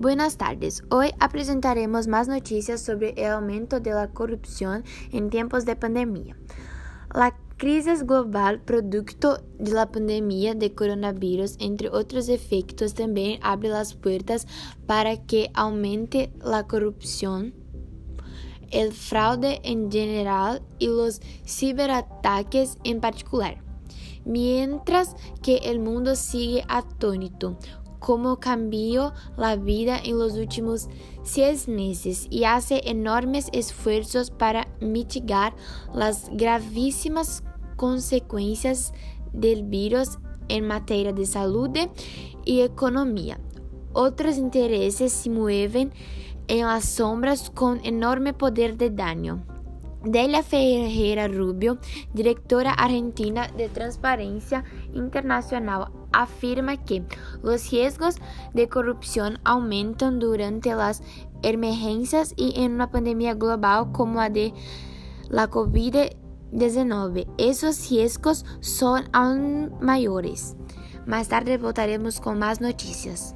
Buenas tardes. Hoy presentaremos más noticias sobre el aumento de la corrupción en tiempos de pandemia. La crisis global producto de la pandemia de coronavirus, entre otros efectos, también abre las puertas para que aumente la corrupción, el fraude en general y los ciberataques en particular. Mientras que el mundo sigue atónito cómo cambió la vida en los últimos seis meses y hace enormes esfuerzos para mitigar las gravísimas consecuencias del virus en materia de salud y economía. Otros intereses se mueven en las sombras con enorme poder de daño. Delia Ferreira Rubio, directora argentina de Transparencia Internacional, afirma que los riesgos de corrupción aumentan durante las emergencias y en una pandemia global como la de la COVID-19. Esos riesgos son aún mayores. Más tarde voltaremos con más noticias.